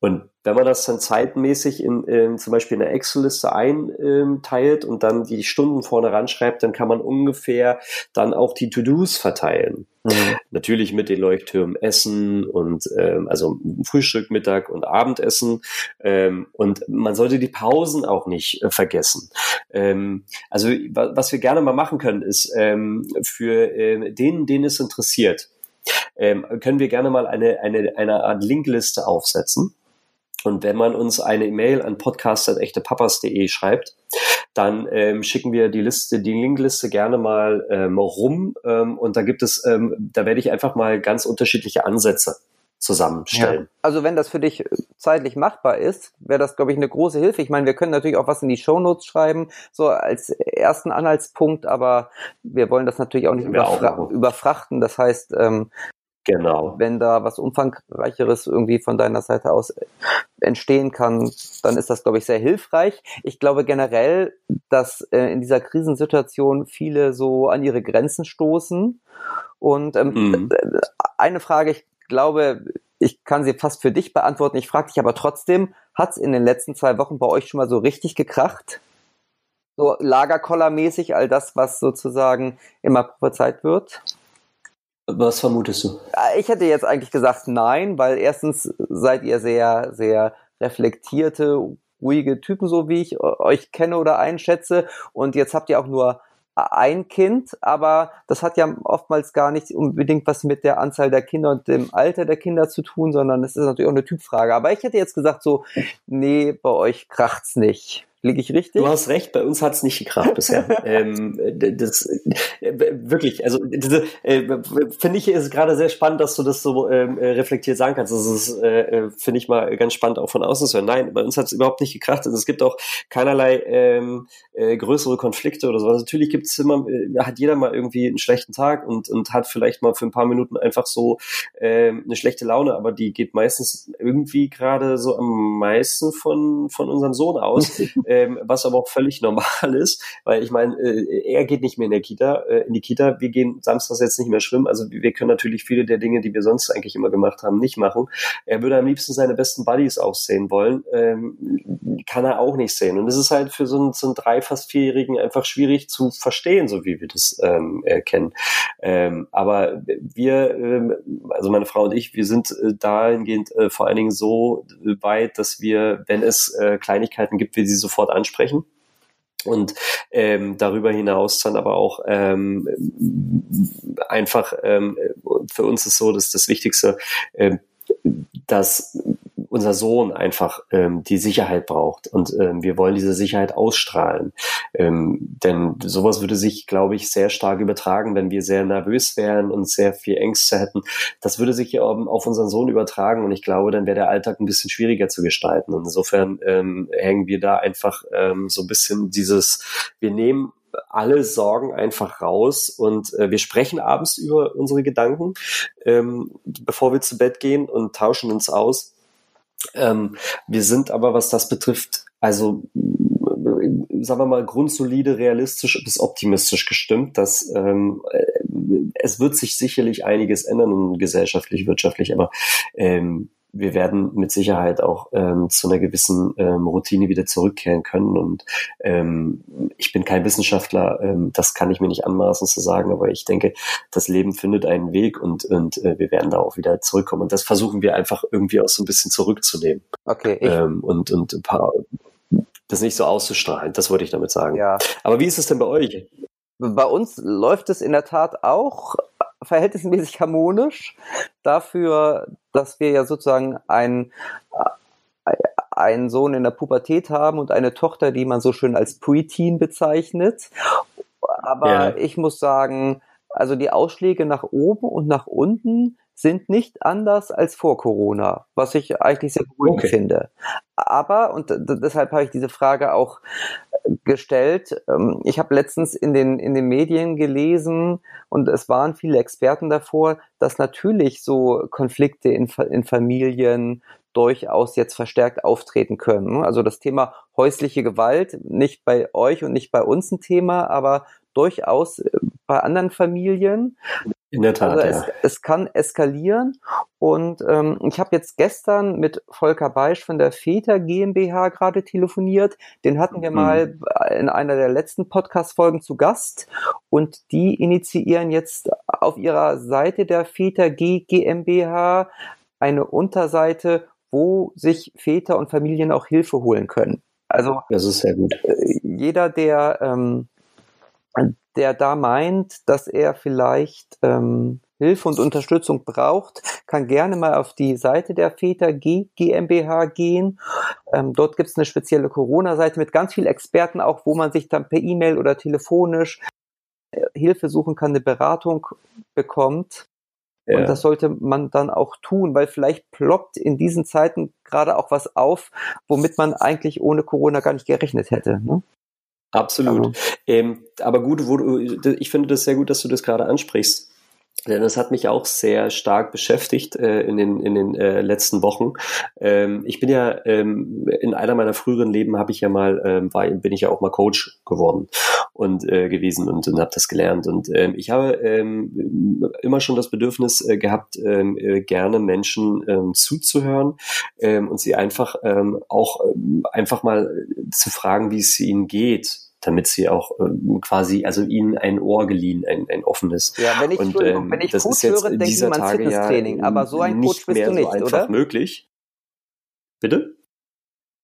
Speaker 1: Und wenn man das dann zeitmäßig in, in zum Beispiel in eine Excel-Liste einteilt und dann die Stunden vorne ranschreibt, dann kann man ungefähr dann auch die To-Dos verteilen. Mhm. Natürlich mit den Leuchttürmen Essen und ähm, also Frühstück, Mittag und Abendessen. Ähm, und man sollte die Pausen auch nicht äh, vergessen. Ähm, also was wir gerne mal machen können, ist ähm, für äh, den, den es interessiert, ähm, können wir gerne mal eine, eine, eine Art Linkliste aufsetzen und wenn man uns eine E-Mail an podcast.echtepapas.de schreibt, dann ähm, schicken wir die Liste, die Linkliste gerne mal ähm, rum. Ähm, und da gibt es, ähm, da werde ich einfach mal ganz unterschiedliche Ansätze zusammenstellen. Ja.
Speaker 2: Also wenn das für dich zeitlich machbar ist, wäre das, glaube ich, eine große Hilfe. Ich meine, wir können natürlich auch was in die Shownotes schreiben, so als ersten Anhaltspunkt, aber wir wollen das natürlich auch nicht überfra überfrachten. Das heißt, ähm, Genau. Wenn da was umfangreicheres irgendwie von deiner Seite aus entstehen kann, dann ist das, glaube ich, sehr hilfreich. Ich glaube generell, dass äh, in dieser Krisensituation viele so an ihre Grenzen stoßen. Und ähm, mhm. eine Frage, ich glaube, ich kann sie fast für dich beantworten. Ich frage dich aber trotzdem, hat es in den letzten zwei Wochen bei euch schon mal so richtig gekracht? So Lagerkollermäßig, all das, was sozusagen immer prophezeit wird?
Speaker 1: Was vermutest du?
Speaker 2: Ich hätte jetzt eigentlich gesagt nein, weil erstens seid ihr sehr, sehr reflektierte, ruhige Typen, so wie ich euch kenne oder einschätze. Und jetzt habt ihr auch nur ein Kind, aber das hat ja oftmals gar nicht unbedingt was mit der Anzahl der Kinder und dem Alter der Kinder zu tun, sondern es ist natürlich auch eine Typfrage. Aber ich hätte jetzt gesagt so, nee, bei euch kracht's nicht. Liege ich richtig?
Speaker 1: Du hast recht, bei uns hat es nicht gekracht bisher. ähm, das äh, wirklich, also äh, finde ich ist gerade sehr spannend, dass du das so ähm, äh, reflektiert sagen kannst. Das ist, äh, äh, finde ich mal ganz spannend auch von außen zu hören. Nein, bei uns hat es überhaupt nicht gekracht. Also es gibt auch keinerlei ähm, äh, größere Konflikte oder so. Also natürlich gibt es immer, äh, hat jeder mal irgendwie einen schlechten Tag und, und hat vielleicht mal für ein paar Minuten einfach so äh, eine schlechte Laune, aber die geht meistens irgendwie gerade so am meisten von, von unserem Sohn aus. ähm, was aber auch völlig normal ist, weil ich meine, äh, er geht nicht mehr in der Kita, äh, in die Kita, wir gehen samstags jetzt nicht mehr schwimmen, also wir können natürlich viele der Dinge, die wir sonst eigentlich immer gemacht haben, nicht machen. Er würde am liebsten seine besten Buddies auch sehen wollen, ähm, kann er auch nicht sehen. Und es ist halt für so einen, so einen drei, fast vierjährigen einfach schwierig zu verstehen, so wie wir das ähm, äh, kennen. Ähm, aber wir, ähm, also meine Frau und ich, wir sind äh, dahingehend äh, vor allen Dingen so weit, dass wir, wenn es äh, Kleinigkeiten gibt, wir sie sofort sofort ansprechen. Und ähm, darüber hinaus dann aber auch ähm, einfach ähm, für uns ist so, dass das Wichtigste, ähm, dass unser Sohn einfach ähm, die Sicherheit braucht und ähm, wir wollen diese Sicherheit ausstrahlen. Ähm, denn sowas würde sich, glaube ich, sehr stark übertragen, wenn wir sehr nervös wären und sehr viel Ängste hätten. Das würde sich ähm, auf unseren Sohn übertragen und ich glaube, dann wäre der Alltag ein bisschen schwieriger zu gestalten. Und insofern ähm, hängen wir da einfach ähm, so ein bisschen dieses, wir nehmen alle Sorgen einfach raus und äh, wir sprechen abends über unsere Gedanken, ähm, bevor wir zu Bett gehen und tauschen uns aus. Ähm, wir sind aber, was das betrifft, also sagen wir mal, grundsolide, realistisch bis optimistisch gestimmt, dass ähm, äh, es wird sich sicherlich einiges ändern, gesellschaftlich, wirtschaftlich, aber ähm, wir werden mit Sicherheit auch ähm, zu einer gewissen ähm, Routine wieder zurückkehren können. Und ähm, ich bin kein Wissenschaftler, ähm, das kann ich mir nicht anmaßen zu sagen, aber ich denke, das Leben findet einen Weg und, und äh, wir werden da auch wieder zurückkommen. Und das versuchen wir einfach irgendwie auch so ein bisschen zurückzunehmen. Okay. Ähm, und, und ein paar, das nicht so auszustrahlen, das wollte ich damit sagen. Ja. Aber wie ist es denn bei euch?
Speaker 2: Bei uns läuft es in der Tat auch verhältnismäßig harmonisch dafür, dass wir ja sozusagen ein, äh, einen Sohn in der Pubertät haben und eine Tochter, die man so schön als Preteen bezeichnet. Aber ja. ich muss sagen, also die Ausschläge nach oben und nach unten sind nicht anders als vor Corona, was ich eigentlich sehr beruhigend okay. finde. Aber, und deshalb habe ich diese Frage auch gestellt. Ähm, ich habe letztens in den, in den Medien gelesen und es waren viele Experten davor, dass natürlich so Konflikte in, in Familien durchaus jetzt verstärkt auftreten können. Also das Thema häusliche Gewalt, nicht bei euch und nicht bei uns ein Thema, aber durchaus äh, bei anderen Familien.
Speaker 1: In der Tat.
Speaker 2: Also es, ja. es kann eskalieren. Und ähm, ich habe jetzt gestern mit Volker Beisch von der Väter GmbH gerade telefoniert. Den hatten wir mhm. mal in einer der letzten Podcast-Folgen zu Gast. Und die initiieren jetzt auf ihrer Seite der Väter G GmbH eine Unterseite, wo sich Väter und Familien auch Hilfe holen können. Also
Speaker 1: das ist sehr gut.
Speaker 2: Äh, jeder, der ähm, der da meint, dass er vielleicht ähm, Hilfe und Unterstützung braucht, kann gerne mal auf die Seite der Väter GmbH gehen. Ähm, dort gibt es eine spezielle Corona-Seite mit ganz vielen Experten auch, wo man sich dann per E-Mail oder telefonisch äh, Hilfe suchen kann, eine Beratung bekommt. Ja. Und das sollte man dann auch tun, weil vielleicht ploppt in diesen Zeiten gerade auch was auf, womit man eigentlich ohne Corona gar nicht gerechnet hätte. Ne?
Speaker 1: Absolut. Aber, ähm, aber gut, wo du, ich finde das sehr gut, dass du das gerade ansprichst. Denn das hat mich auch sehr stark beschäftigt äh, in den, in den äh, letzten Wochen. Ähm, ich bin ja ähm, in einer meiner früheren Leben habe ich ja mal, ähm, war, bin ich ja auch mal Coach geworden und äh, gewesen und, und habe das gelernt. Und ähm, ich habe ähm, immer schon das Bedürfnis äh, gehabt, ähm, äh, gerne Menschen ähm, zuzuhören ähm, und sie einfach ähm, auch ähm, einfach mal zu fragen, wie es ihnen geht damit sie auch ähm, quasi, also ihnen ein Ohr geliehen, ein, ein offenes.
Speaker 2: Ja, wenn ich, und, ähm, wenn ich das Coach höre, denke ich an Fitnesstraining, ja aber so ein Coach bist du nicht, so einfach oder?
Speaker 1: möglich. Bitte?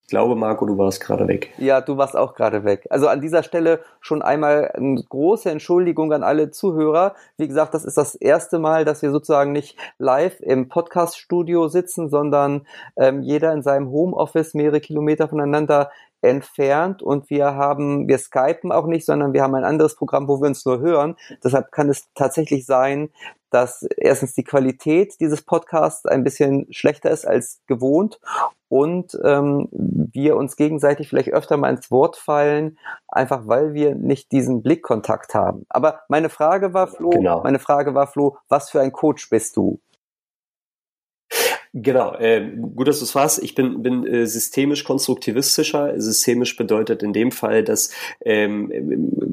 Speaker 1: Ich glaube, Marco, du warst gerade weg.
Speaker 2: Ja, du warst auch gerade weg. Also an dieser Stelle schon einmal eine große Entschuldigung an alle Zuhörer. Wie gesagt, das ist das erste Mal, dass wir sozusagen nicht live im Podcast-Studio sitzen, sondern ähm, jeder in seinem Homeoffice mehrere Kilometer voneinander entfernt und wir haben, wir skypen auch nicht, sondern wir haben ein anderes Programm, wo wir uns nur hören. Deshalb kann es tatsächlich sein, dass erstens die Qualität dieses Podcasts ein bisschen schlechter ist als gewohnt und ähm, wir uns gegenseitig vielleicht öfter mal ins Wort fallen, einfach weil wir nicht diesen Blickkontakt haben. Aber meine Frage war, Flo, genau. meine Frage war, Flo, was für ein Coach bist du?
Speaker 1: Genau, äh, gut, dass du es fragst. Ich bin, bin äh, systemisch konstruktivistischer. Systemisch bedeutet in dem Fall, dass ähm,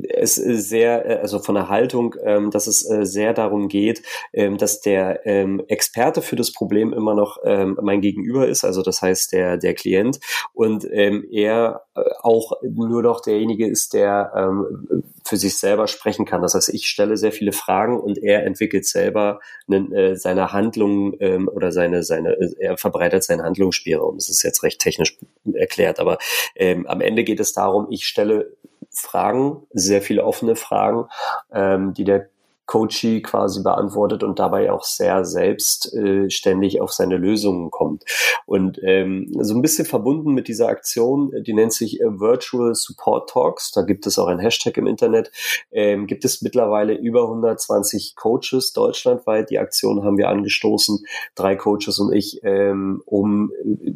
Speaker 1: es sehr, äh, also von der Haltung, ähm, dass es äh, sehr darum geht, ähm, dass der ähm, Experte für das Problem immer noch ähm, mein Gegenüber ist, also das heißt der, der Klient und ähm, er auch nur noch derjenige ist, der ähm, für sich selber sprechen kann. Das heißt, ich stelle sehr viele Fragen und er entwickelt selber eine, äh, seine Handlungen ähm, oder seine, seine, er verbreitet seinen Handlungsspielraum. Das ist jetzt recht technisch erklärt, aber ähm, am Ende geht es darum, ich stelle Fragen, sehr viele offene Fragen, ähm, die der Coachee quasi beantwortet und dabei auch sehr selbstständig äh, auf seine Lösungen kommt. Und ähm, so ein bisschen verbunden mit dieser Aktion, die nennt sich äh, Virtual Support Talks, da gibt es auch ein Hashtag im Internet, ähm, gibt es mittlerweile über 120 Coaches deutschlandweit. Die Aktion haben wir angestoßen, drei Coaches und ich, ähm, um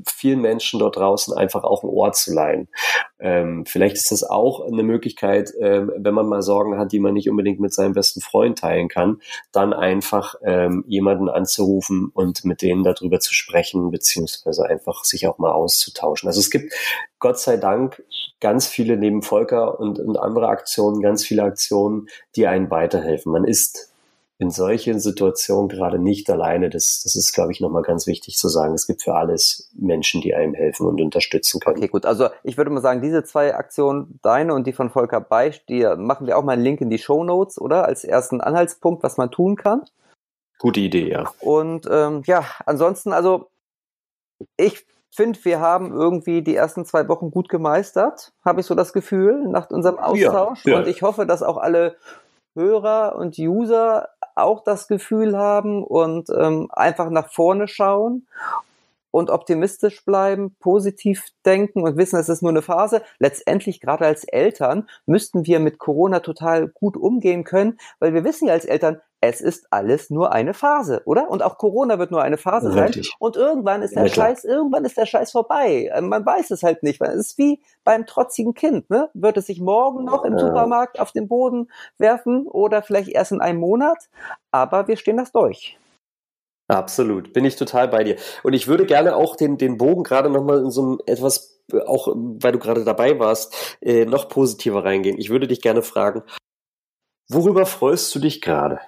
Speaker 1: vielen Menschen dort draußen einfach auch ein Ohr zu leihen. Ähm, vielleicht ist das auch eine Möglichkeit, ähm, wenn man mal Sorgen hat, die man nicht unbedingt mit seinem besten Freund mitteilen kann, dann einfach ähm, jemanden anzurufen und mit denen darüber zu sprechen, beziehungsweise einfach sich auch mal auszutauschen. Also es gibt Gott sei Dank ganz viele neben Volker und, und andere Aktionen, ganz viele Aktionen, die einen weiterhelfen. Man ist in solchen Situationen gerade nicht alleine. Das, das ist, glaube ich, nochmal ganz wichtig zu sagen. Es gibt für alles Menschen, die einem helfen und unterstützen können.
Speaker 2: Okay, gut. Also ich würde mal sagen, diese zwei Aktionen, deine und die von Volker Beisch, die machen wir auch mal einen Link in die Show Notes, oder? Als ersten Anhaltspunkt, was man tun kann.
Speaker 1: Gute Idee, ja.
Speaker 2: Und ähm, ja, ansonsten, also ich finde, wir haben irgendwie die ersten zwei Wochen gut gemeistert, habe ich so das Gefühl, nach unserem Austausch. Ja, ja. Und ich hoffe, dass auch alle Hörer und User auch das Gefühl haben und ähm, einfach nach vorne schauen und optimistisch bleiben, positiv denken und wissen, es ist nur eine Phase. Letztendlich, gerade als Eltern, müssten wir mit Corona total gut umgehen können, weil wir wissen ja als Eltern, es ist alles nur eine Phase, oder? Und auch Corona wird nur eine Phase Richtig. sein. Und irgendwann ist der ja, Scheiß, irgendwann ist der Scheiß vorbei. Ähm, man weiß es halt nicht. Es ist wie beim trotzigen Kind, ne? Wird es sich morgen noch im Supermarkt auf den Boden werfen oder vielleicht erst in einem Monat? Aber wir stehen das durch.
Speaker 1: Absolut, bin ich total bei dir. Und ich würde gerne auch den, den Bogen gerade nochmal in so einem etwas, auch weil du gerade dabei warst, äh, noch positiver reingehen. Ich würde dich gerne fragen, worüber freust du dich gerade?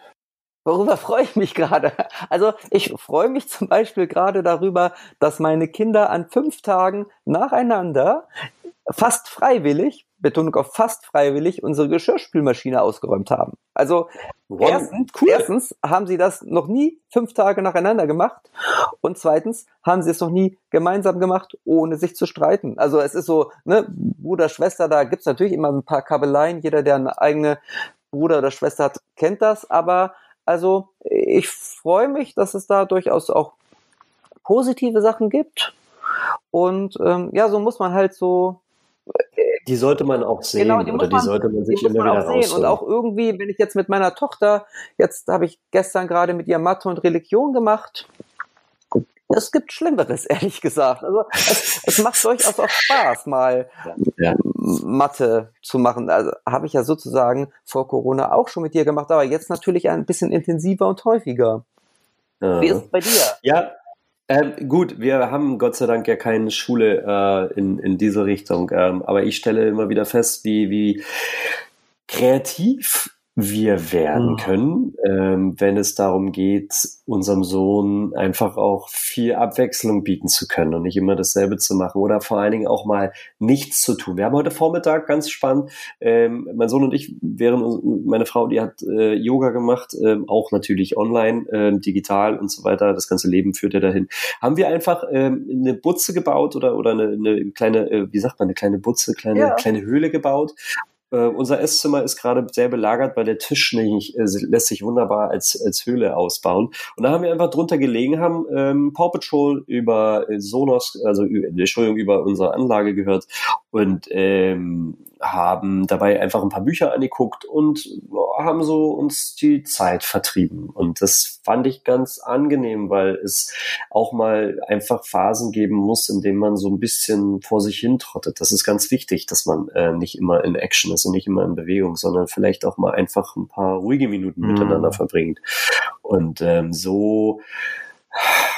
Speaker 2: Worüber freue ich mich gerade? Also ich freue mich zum Beispiel gerade darüber, dass meine Kinder an fünf Tagen nacheinander fast freiwillig Betonung auf fast freiwillig, unsere Geschirrspülmaschine ausgeräumt haben. Also wow, erstens, cool. erstens haben sie das noch nie fünf Tage nacheinander gemacht und zweitens haben sie es noch nie gemeinsam gemacht, ohne sich zu streiten. Also es ist so, ne, Bruder, Schwester, da gibt's natürlich immer ein paar Kabeleien. Jeder, der eine eigene Bruder oder Schwester hat, kennt das. Aber also ich freue mich, dass es da durchaus auch positive Sachen gibt. Und ähm, ja, so muss man halt so
Speaker 1: die sollte man auch sehen genau, die oder die sollte man sich immer wieder
Speaker 2: sehen. Und auch irgendwie, wenn ich jetzt mit meiner Tochter, jetzt habe ich gestern gerade mit ihr Mathe und Religion gemacht. Es gibt Schlimmeres, ehrlich gesagt. Also es, es macht durchaus auch Spaß, mal ja. Mathe zu machen. Also habe ich ja sozusagen vor Corona auch schon mit dir gemacht, aber jetzt natürlich ein bisschen intensiver und häufiger.
Speaker 1: Wie ist es bei dir? Ja, ähm, gut, wir haben Gott sei Dank ja keine Schule äh, in, in diese Richtung, ähm, aber ich stelle immer wieder fest, wie, wie kreativ wir werden mhm. können, ähm, wenn es darum geht, unserem Sohn einfach auch viel Abwechslung bieten zu können und nicht immer dasselbe zu machen oder vor allen Dingen auch mal nichts zu tun. Wir haben heute Vormittag ganz spannend, ähm, mein Sohn und ich, während meine Frau, die hat äh, Yoga gemacht, ähm, auch natürlich online, ähm, digital und so weiter. Das ganze Leben führt ja dahin. Haben wir einfach ähm, eine Butze gebaut oder oder eine, eine kleine, äh, wie sagt man, eine kleine Butze, kleine ja. kleine Höhle gebaut äh, unser Esszimmer ist gerade sehr belagert, weil der Tisch nicht, äh, lässt sich wunderbar als, als Höhle ausbauen. Und da haben wir einfach drunter gelegen, haben ähm, Paw Patrol über äh, Sonos, also Entschuldigung, über unsere Anlage gehört und ähm, haben dabei einfach ein paar Bücher angeguckt und haben so uns die Zeit vertrieben. Und das fand ich ganz angenehm, weil es auch mal einfach Phasen geben muss, in denen man so ein bisschen vor sich hin trottet. Das ist ganz wichtig, dass man äh, nicht immer in Action ist und nicht immer in Bewegung, sondern vielleicht auch mal einfach ein paar ruhige Minuten mhm. miteinander verbringt. Und ähm, so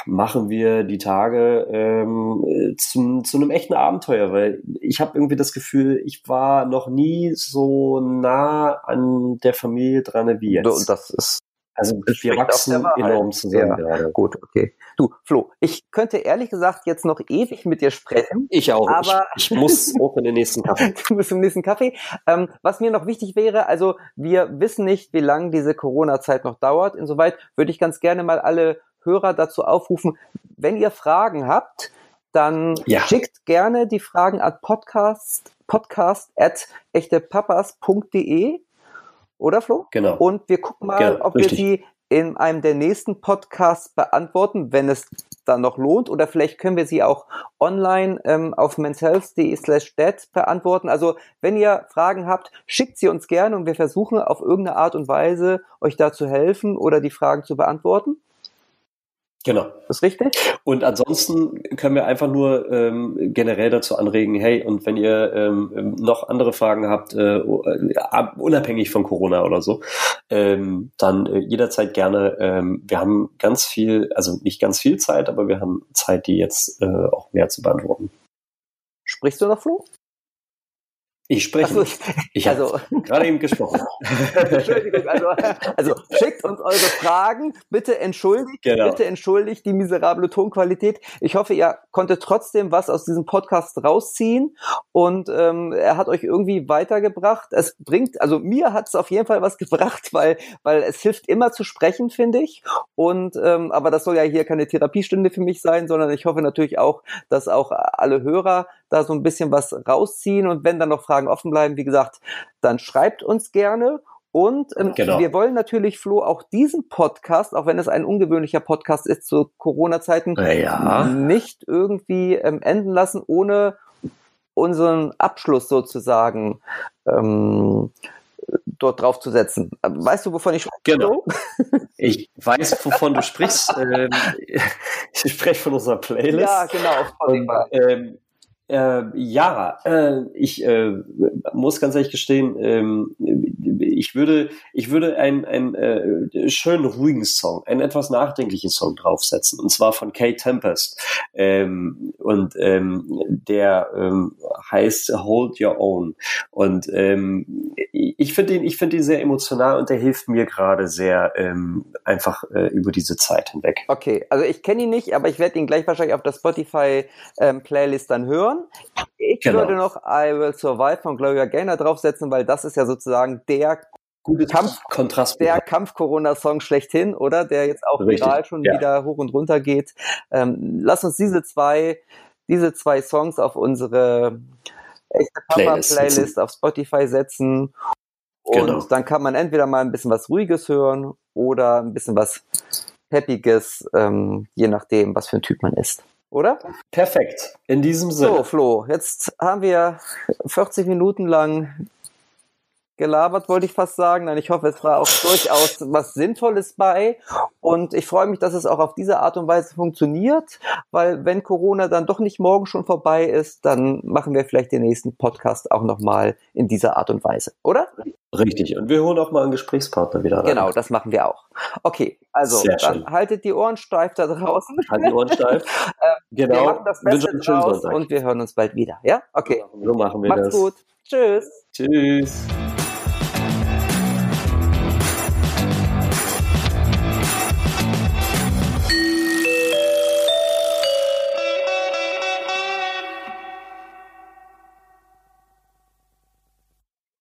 Speaker 1: machen wir die Tage ähm, zum, zu einem echten Abenteuer, weil ich habe irgendwie das Gefühl, ich war noch nie so nah an der Familie dran wie jetzt.
Speaker 2: Und das ist
Speaker 1: also wir wachsen enorm zusammen ja.
Speaker 2: Gut, okay. Du, Flo, ich könnte ehrlich gesagt jetzt noch ewig mit dir sprechen.
Speaker 1: Ich auch.
Speaker 2: Aber
Speaker 1: ich, ich muss auch in den nächsten Kaffee.
Speaker 2: du musst im nächsten Kaffee. Ähm, was mir noch wichtig wäre, also wir wissen nicht, wie lange diese Corona-Zeit noch dauert. Insoweit würde ich ganz gerne mal alle Hörer dazu aufrufen, wenn ihr Fragen habt, dann ja. schickt gerne die Fragen an podcast, podcast at echtepapas.de oder Flo?
Speaker 1: Genau.
Speaker 2: Und wir gucken mal, genau, ob richtig. wir sie in einem der nächsten Podcasts beantworten, wenn es dann noch lohnt. Oder vielleicht können wir sie auch online ähm, auf menshealth.de slash dead beantworten. Also wenn ihr Fragen habt, schickt sie uns gerne und wir versuchen auf irgendeine Art und Weise euch da zu helfen oder die Fragen zu beantworten.
Speaker 1: Genau.
Speaker 2: ist richtig?
Speaker 1: Und ansonsten können wir einfach nur ähm, generell dazu anregen, hey, und wenn ihr ähm, noch andere Fragen habt, äh, unabhängig von Corona oder so, ähm, dann äh, jederzeit gerne. Ähm, wir haben ganz viel, also nicht ganz viel Zeit, aber wir haben Zeit, die jetzt äh, auch mehr zu beantworten.
Speaker 2: Sprichst du noch, Flo?
Speaker 1: Ich spreche. Also, ich habe also, gerade eben gesprochen.
Speaker 2: Entschuldigung, also, also schickt uns eure Fragen. Bitte entschuldigt, genau. bitte entschuldigt die miserable Tonqualität. Ich hoffe, ihr konntet trotzdem was aus diesem Podcast rausziehen und ähm, er hat euch irgendwie weitergebracht. Es bringt, also mir hat es auf jeden Fall was gebracht, weil, weil es hilft immer zu sprechen, finde ich. Und ähm, aber das soll ja hier keine Therapiestunde für mich sein, sondern ich hoffe natürlich auch, dass auch alle Hörer da so ein bisschen was rausziehen und wenn dann noch Fragen offen bleiben, wie gesagt, dann schreibt uns gerne Und ähm, genau. wir wollen natürlich, Flo, auch diesen Podcast, auch wenn es ein ungewöhnlicher Podcast ist zu Corona-Zeiten,
Speaker 1: ja.
Speaker 2: nicht irgendwie ähm, enden lassen, ohne unseren Abschluss sozusagen ähm, dort drauf zu setzen. Weißt du, wovon ich
Speaker 1: spreche? Genau. Ich weiß, wovon du sprichst. Ähm, ich spreche von unserer Playlist.
Speaker 2: Ja, genau.
Speaker 1: Und, ähm, äh, ja, äh, ich äh, muss ganz ehrlich gestehen, ähm, ich würde, ich würde einen, einen äh, schönen ruhigen Song, einen etwas nachdenklichen Song draufsetzen, und zwar von Kate Tempest. Ähm, und ähm, der ähm, heißt Hold Your Own. Und ähm, ich finde ihn, ich finde ihn sehr emotional und der hilft mir gerade sehr ähm, einfach äh, über diese Zeit hinweg.
Speaker 2: Okay, also ich kenne ihn nicht, aber ich werde ihn gleich wahrscheinlich auf der Spotify ähm, Playlist dann hören. Ich genau. würde noch I Will Survive von Gloria Gaynor draufsetzen, weil das ist ja sozusagen der
Speaker 1: Gutes Kampf, Kontrast.
Speaker 2: Der Kampf-Corona-Song schlechthin, oder? Der jetzt auch Richtig, viral schon ja. wieder hoch und runter geht. Ähm, lass uns diese zwei, diese zwei Songs auf unsere echte Papa-Playlist auf Spotify setzen. Und genau. dann kann man entweder mal ein bisschen was Ruhiges hören oder ein bisschen was Peppiges, ähm, je nachdem, was für ein Typ man ist oder?
Speaker 1: Perfekt. In diesem Sinne.
Speaker 2: So, Flo, jetzt haben wir 40 Minuten lang gelabert, wollte ich fast sagen. Nein, ich hoffe, es war auch durchaus was Sinnvolles bei. Und ich freue mich, dass es auch auf diese Art und Weise funktioniert, weil wenn Corona dann doch nicht morgen schon vorbei ist, dann machen wir vielleicht den nächsten Podcast auch nochmal in dieser Art und Weise, oder?
Speaker 1: Richtig. Und wir holen auch mal einen Gesprächspartner wieder
Speaker 2: rein. Genau, das machen wir auch. Okay, also dann haltet die Ohren steif da draußen.
Speaker 1: Haltet die Ohren steif.
Speaker 2: Äh, genau. Wir machen das Beste draus und wir hören uns bald wieder. Ja? Okay.
Speaker 1: So machen wir
Speaker 2: Macht's
Speaker 1: das.
Speaker 2: gut. Tschüss.
Speaker 1: Tschüss.